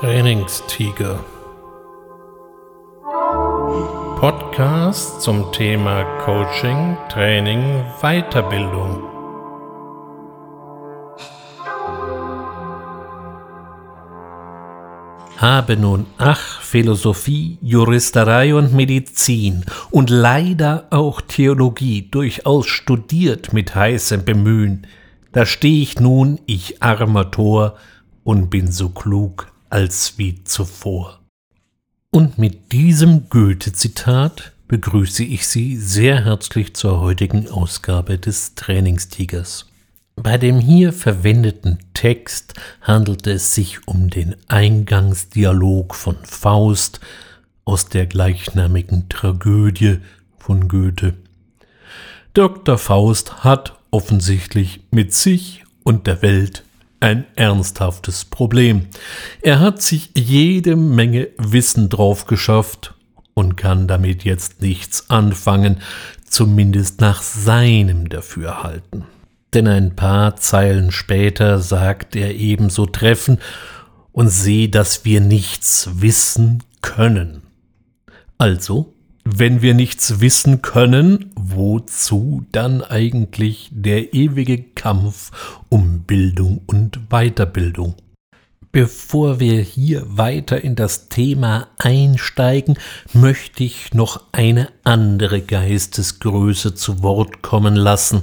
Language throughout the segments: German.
Trainingstiger. Podcast zum Thema Coaching, Training, Weiterbildung. Habe nun ach Philosophie, Juristerei und Medizin und leider auch Theologie durchaus studiert mit heißem Bemühen, da steh ich nun, ich armer Tor, und bin so klug als wie zuvor. Und mit diesem Goethe-Zitat begrüße ich Sie sehr herzlich zur heutigen Ausgabe des Trainingstigers. Bei dem hier verwendeten Text handelt es sich um den Eingangsdialog von Faust aus der gleichnamigen Tragödie von Goethe. Dr. Faust hat offensichtlich mit sich und der Welt ein ernsthaftes Problem. Er hat sich jede Menge Wissen drauf geschafft und kann damit jetzt nichts anfangen, zumindest nach seinem Dafürhalten. Denn ein paar Zeilen später sagt er ebenso treffen und sehe, dass wir nichts wissen können. Also wenn wir nichts wissen können, wozu dann eigentlich der ewige Kampf um Bildung und Weiterbildung? Bevor wir hier weiter in das Thema einsteigen, möchte ich noch eine andere Geistesgröße zu Wort kommen lassen.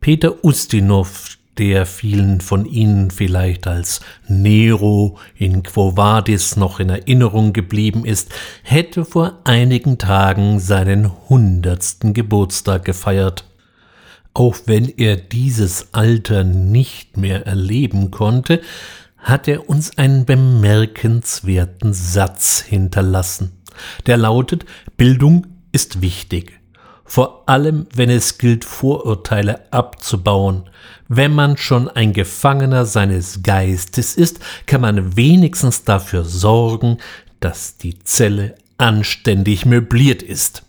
Peter Ustinov der vielen von Ihnen vielleicht als Nero in Quo Vadis noch in Erinnerung geblieben ist, hätte vor einigen Tagen seinen hundertsten Geburtstag gefeiert. Auch wenn er dieses Alter nicht mehr erleben konnte, hat er uns einen bemerkenswerten Satz hinterlassen. Der lautet Bildung ist wichtig vor allem wenn es gilt, Vorurteile abzubauen. Wenn man schon ein Gefangener seines Geistes ist, kann man wenigstens dafür sorgen, dass die Zelle anständig möbliert ist.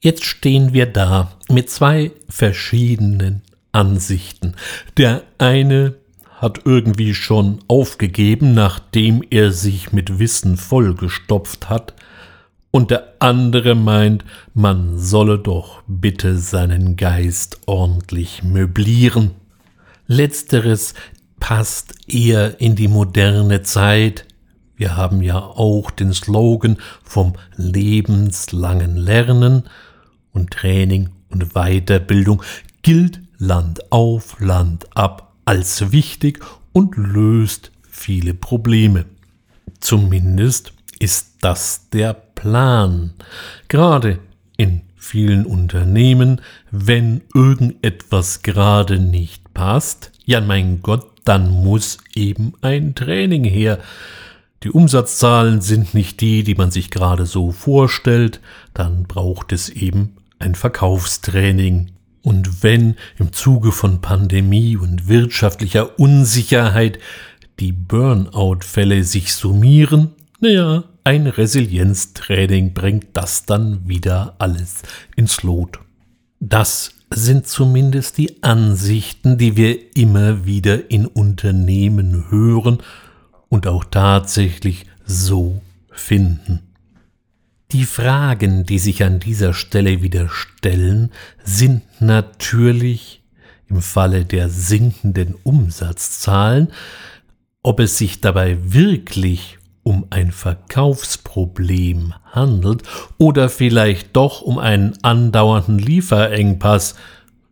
Jetzt stehen wir da mit zwei verschiedenen Ansichten. Der eine hat irgendwie schon aufgegeben, nachdem er sich mit Wissen vollgestopft hat, und der andere meint, man solle doch bitte seinen Geist ordentlich möblieren. Letzteres passt eher in die moderne Zeit. Wir haben ja auch den Slogan vom lebenslangen Lernen und Training und Weiterbildung gilt Land auf, Land ab als wichtig und löst viele Probleme. Zumindest ist das der Plan. Gerade in vielen Unternehmen, wenn irgendetwas gerade nicht passt, ja mein Gott, dann muss eben ein Training her. Die Umsatzzahlen sind nicht die, die man sich gerade so vorstellt, dann braucht es eben ein Verkaufstraining. Und wenn im Zuge von Pandemie und wirtschaftlicher Unsicherheit die Burnout-Fälle sich summieren, naja, ein Resilienztraining bringt das dann wieder alles ins Lot. Das sind zumindest die Ansichten, die wir immer wieder in Unternehmen hören und auch tatsächlich so finden. Die Fragen, die sich an dieser Stelle wieder stellen, sind natürlich im Falle der sinkenden Umsatzzahlen, ob es sich dabei wirklich um ein Verkaufsproblem handelt oder vielleicht doch um einen andauernden Lieferengpass,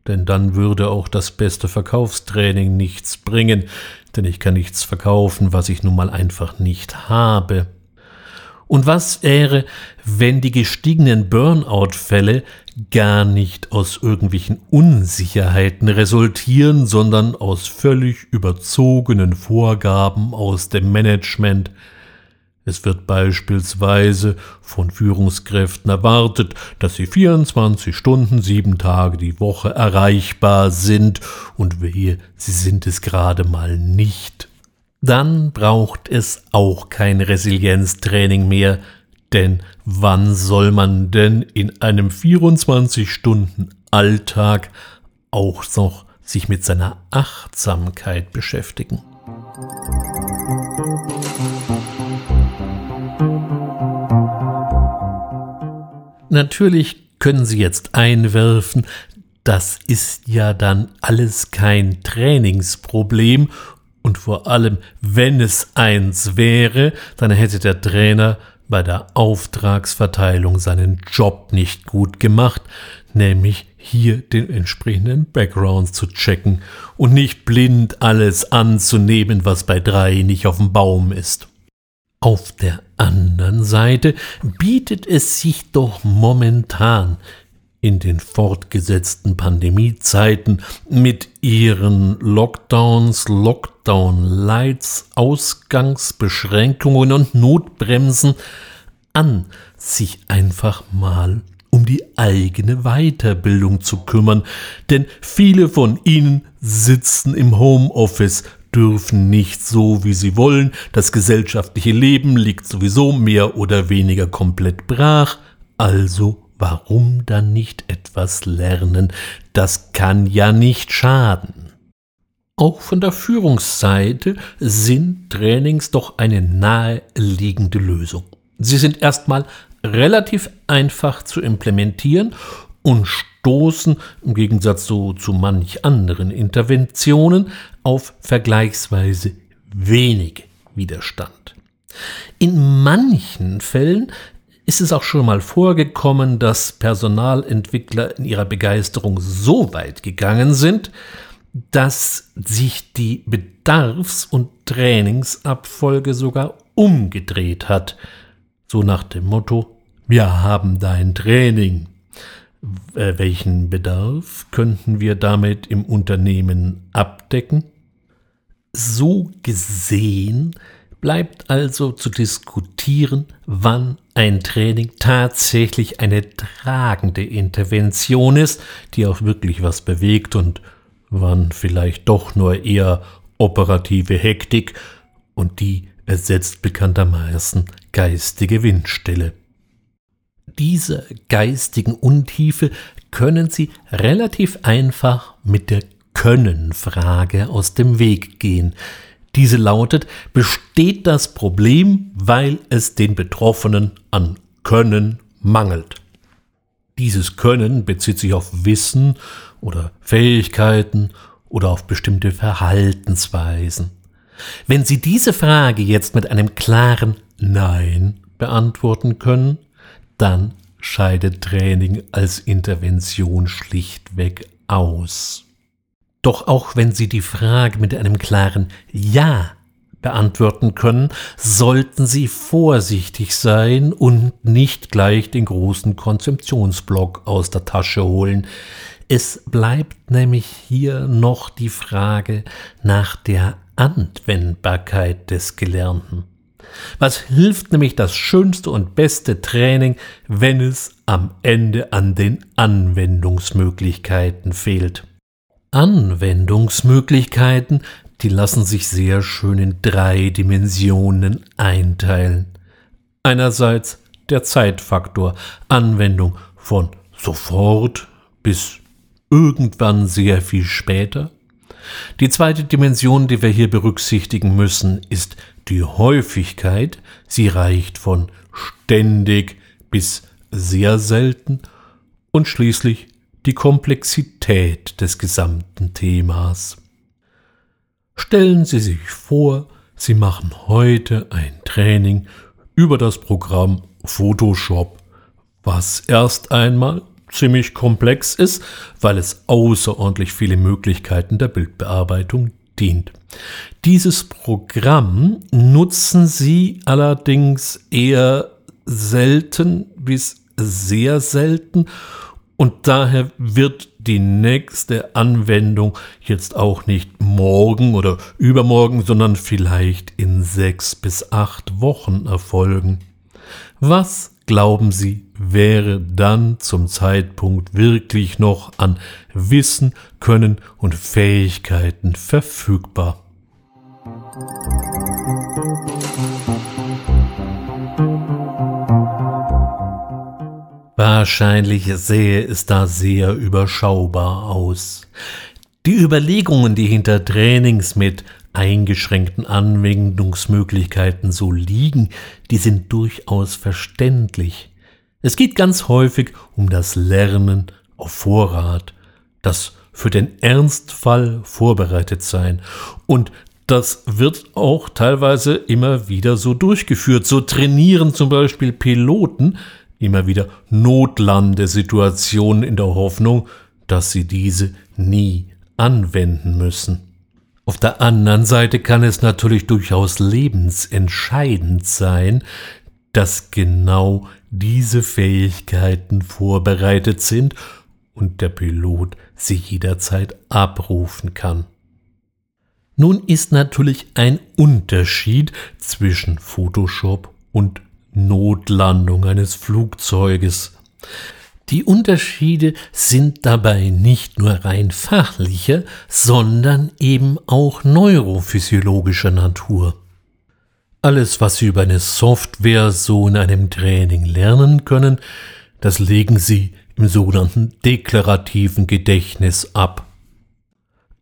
denn dann würde auch das beste Verkaufstraining nichts bringen, denn ich kann nichts verkaufen, was ich nun mal einfach nicht habe. Und was wäre, wenn die gestiegenen Burnout-Fälle gar nicht aus irgendwelchen Unsicherheiten resultieren, sondern aus völlig überzogenen Vorgaben aus dem Management, es wird beispielsweise von Führungskräften erwartet, dass sie 24 Stunden, sieben Tage die Woche erreichbar sind und wehe, sie sind es gerade mal nicht. Dann braucht es auch kein Resilienztraining mehr, denn wann soll man denn in einem 24 Stunden Alltag auch noch sich mit seiner Achtsamkeit beschäftigen? Musik Natürlich können Sie jetzt einwerfen, das ist ja dann alles kein Trainingsproblem und vor allem, wenn es eins wäre, dann hätte der Trainer bei der Auftragsverteilung seinen Job nicht gut gemacht, nämlich hier den entsprechenden Background zu checken und nicht blind alles anzunehmen, was bei drei nicht auf dem Baum ist. Auf der anderen Seite bietet es sich doch momentan in den fortgesetzten Pandemiezeiten mit ihren Lockdowns, Lockdown-Lights, Ausgangsbeschränkungen und Notbremsen an, sich einfach mal um die eigene Weiterbildung zu kümmern, denn viele von ihnen sitzen im Homeoffice, dürfen nicht so, wie sie wollen, das gesellschaftliche Leben liegt sowieso mehr oder weniger komplett brach, also warum dann nicht etwas lernen? Das kann ja nicht schaden. Auch von der Führungsseite sind Trainings doch eine naheliegende Lösung. Sie sind erstmal relativ einfach zu implementieren und stoßen im Gegensatz so zu manch anderen Interventionen auf vergleichsweise wenig Widerstand. In manchen Fällen ist es auch schon mal vorgekommen, dass Personalentwickler in ihrer Begeisterung so weit gegangen sind, dass sich die Bedarfs- und Trainingsabfolge sogar umgedreht hat. So nach dem Motto, wir haben dein Training. Äh, welchen Bedarf könnten wir damit im Unternehmen abdecken? So gesehen bleibt also zu diskutieren, wann ein Training tatsächlich eine tragende Intervention ist, die auch wirklich was bewegt und wann vielleicht doch nur eher operative Hektik und die ersetzt bekanntermaßen geistige Windstille. Dieser geistigen Untiefe können Sie relativ einfach mit der Können-Frage aus dem Weg gehen. Diese lautet, besteht das Problem, weil es den Betroffenen an Können mangelt? Dieses Können bezieht sich auf Wissen oder Fähigkeiten oder auf bestimmte Verhaltensweisen. Wenn Sie diese Frage jetzt mit einem klaren Nein beantworten können, dann scheidet Training als Intervention schlichtweg aus. Doch auch wenn Sie die Frage mit einem klaren Ja beantworten können, sollten Sie vorsichtig sein und nicht gleich den großen Konzeptionsblock aus der Tasche holen. Es bleibt nämlich hier noch die Frage nach der Anwendbarkeit des Gelernten. Was hilft nämlich das schönste und beste Training, wenn es am Ende an den Anwendungsmöglichkeiten fehlt? Anwendungsmöglichkeiten, die lassen sich sehr schön in drei Dimensionen einteilen. Einerseits der Zeitfaktor, Anwendung von sofort bis irgendwann sehr viel später. Die zweite Dimension, die wir hier berücksichtigen müssen, ist die Häufigkeit. Sie reicht von ständig bis sehr selten und schließlich die Komplexität des gesamten Themas. Stellen Sie sich vor, Sie machen heute ein Training über das Programm Photoshop, was erst einmal ziemlich komplex ist, weil es außerordentlich viele Möglichkeiten der Bildbearbeitung dient. Dieses Programm nutzen Sie allerdings eher selten bis sehr selten und daher wird die nächste Anwendung jetzt auch nicht morgen oder übermorgen, sondern vielleicht in sechs bis acht Wochen erfolgen. Was glauben Sie, wäre dann zum Zeitpunkt wirklich noch an Wissen, Können und Fähigkeiten verfügbar? Wahrscheinlich sähe es da sehr überschaubar aus. Die Überlegungen, die hinter Trainings mit eingeschränkten Anwendungsmöglichkeiten so liegen, die sind durchaus verständlich. Es geht ganz häufig um das Lernen auf Vorrat, das für den Ernstfall vorbereitet sein. Und das wird auch teilweise immer wieder so durchgeführt. So trainieren zum Beispiel Piloten immer wieder Notlandesituationen in der Hoffnung, dass sie diese nie anwenden müssen. Auf der anderen Seite kann es natürlich durchaus lebensentscheidend sein, dass genau diese Fähigkeiten vorbereitet sind und der Pilot sie jederzeit abrufen kann. Nun ist natürlich ein Unterschied zwischen Photoshop und Notlandung eines Flugzeuges. Die Unterschiede sind dabei nicht nur rein fachlicher, sondern eben auch neurophysiologischer Natur. Alles, was Sie über eine Software so in einem Training lernen können, das legen Sie im sogenannten deklarativen Gedächtnis ab.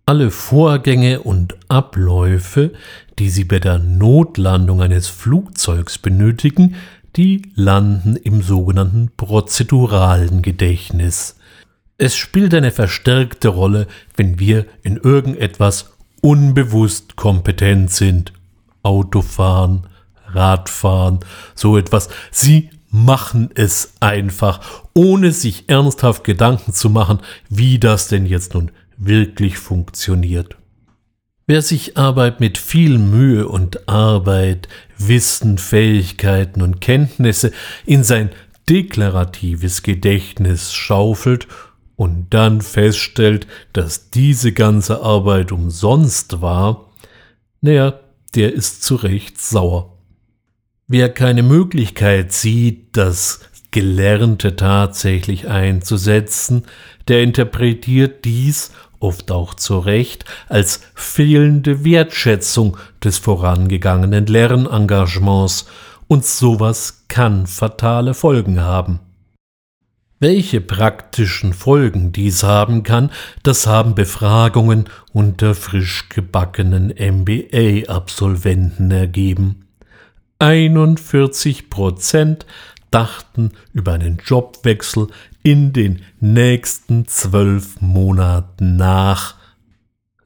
Alle Vorgänge und Abläufe, die Sie bei der Notlandung eines Flugzeugs benötigen, die landen im sogenannten prozeduralen Gedächtnis. Es spielt eine verstärkte Rolle, wenn wir in irgendetwas unbewusst kompetent sind Autofahren, Radfahren, so etwas. Sie machen es einfach, ohne sich ernsthaft Gedanken zu machen, wie das denn jetzt nun wirklich funktioniert. Wer sich Arbeit mit viel Mühe und Arbeit, Wissen, Fähigkeiten und Kenntnisse in sein deklaratives Gedächtnis schaufelt und dann feststellt, dass diese ganze Arbeit umsonst war, naja, der ist zu Recht sauer. Wer keine Möglichkeit sieht, das Gelernte tatsächlich einzusetzen, der interpretiert dies oft auch zu Recht als fehlende Wertschätzung des vorangegangenen Lernengagements, und sowas kann fatale Folgen haben. Welche praktischen Folgen dies haben kann, das haben Befragungen unter frisch gebackenen MBA-Absolventen ergeben. 41 Prozent dachten über einen Jobwechsel in den nächsten zwölf Monaten nach.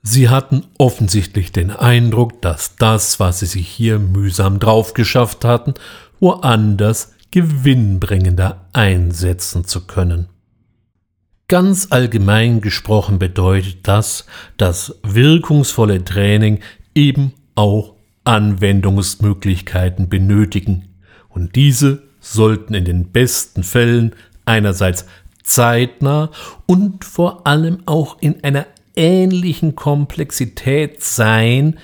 Sie hatten offensichtlich den Eindruck, dass das, was sie sich hier mühsam draufgeschafft hatten, woanders gewinnbringender einsetzen zu können. Ganz allgemein gesprochen bedeutet das, dass wirkungsvolle Training eben auch Anwendungsmöglichkeiten benötigen, und diese sollten in den besten Fällen einerseits zeitnah und vor allem auch in einer ähnlichen Komplexität sein,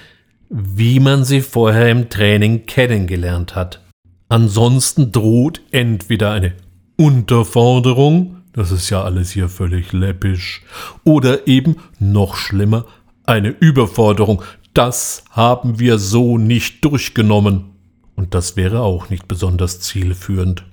wie man sie vorher im Training kennengelernt hat. Ansonsten droht entweder eine Unterforderung, das ist ja alles hier völlig läppisch, oder eben noch schlimmer, eine Überforderung. Das haben wir so nicht durchgenommen. Und das wäre auch nicht besonders zielführend.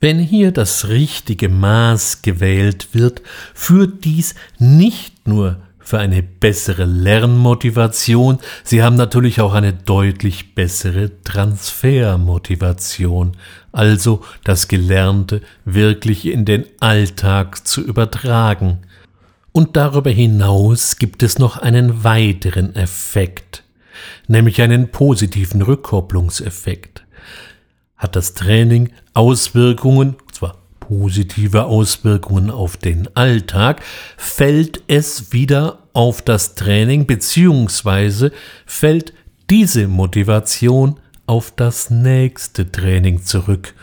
Wenn hier das richtige Maß gewählt wird, führt dies nicht nur für eine bessere Lernmotivation. Sie haben natürlich auch eine deutlich bessere Transfermotivation, also das Gelernte wirklich in den Alltag zu übertragen. Und darüber hinaus gibt es noch einen weiteren Effekt, nämlich einen positiven Rückkopplungseffekt. Hat das Training Auswirkungen, positive Auswirkungen auf den Alltag, fällt es wieder auf das Training beziehungsweise fällt diese Motivation auf das nächste Training zurück.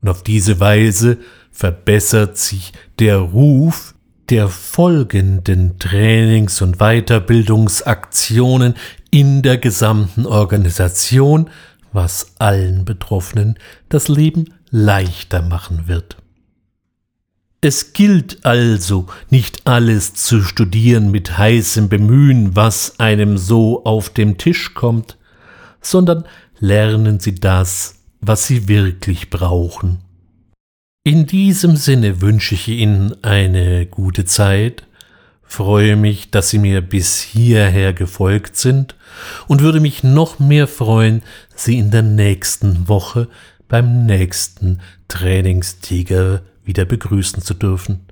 Und auf diese Weise verbessert sich der Ruf der folgenden Trainings- und Weiterbildungsaktionen in der gesamten Organisation, was allen Betroffenen das Leben leichter machen wird. Es gilt also, nicht alles zu studieren mit heißem Bemühen, was einem so auf dem Tisch kommt, sondern lernen Sie das, was Sie wirklich brauchen. In diesem Sinne wünsche ich Ihnen eine gute Zeit, freue mich, dass Sie mir bis hierher gefolgt sind und würde mich noch mehr freuen, Sie in der nächsten Woche beim nächsten Trainingstiger wieder begrüßen zu dürfen.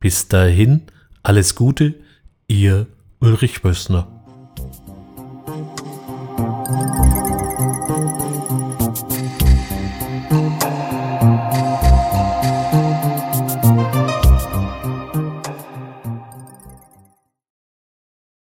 Bis dahin, alles Gute, Ihr Ulrich Wössner.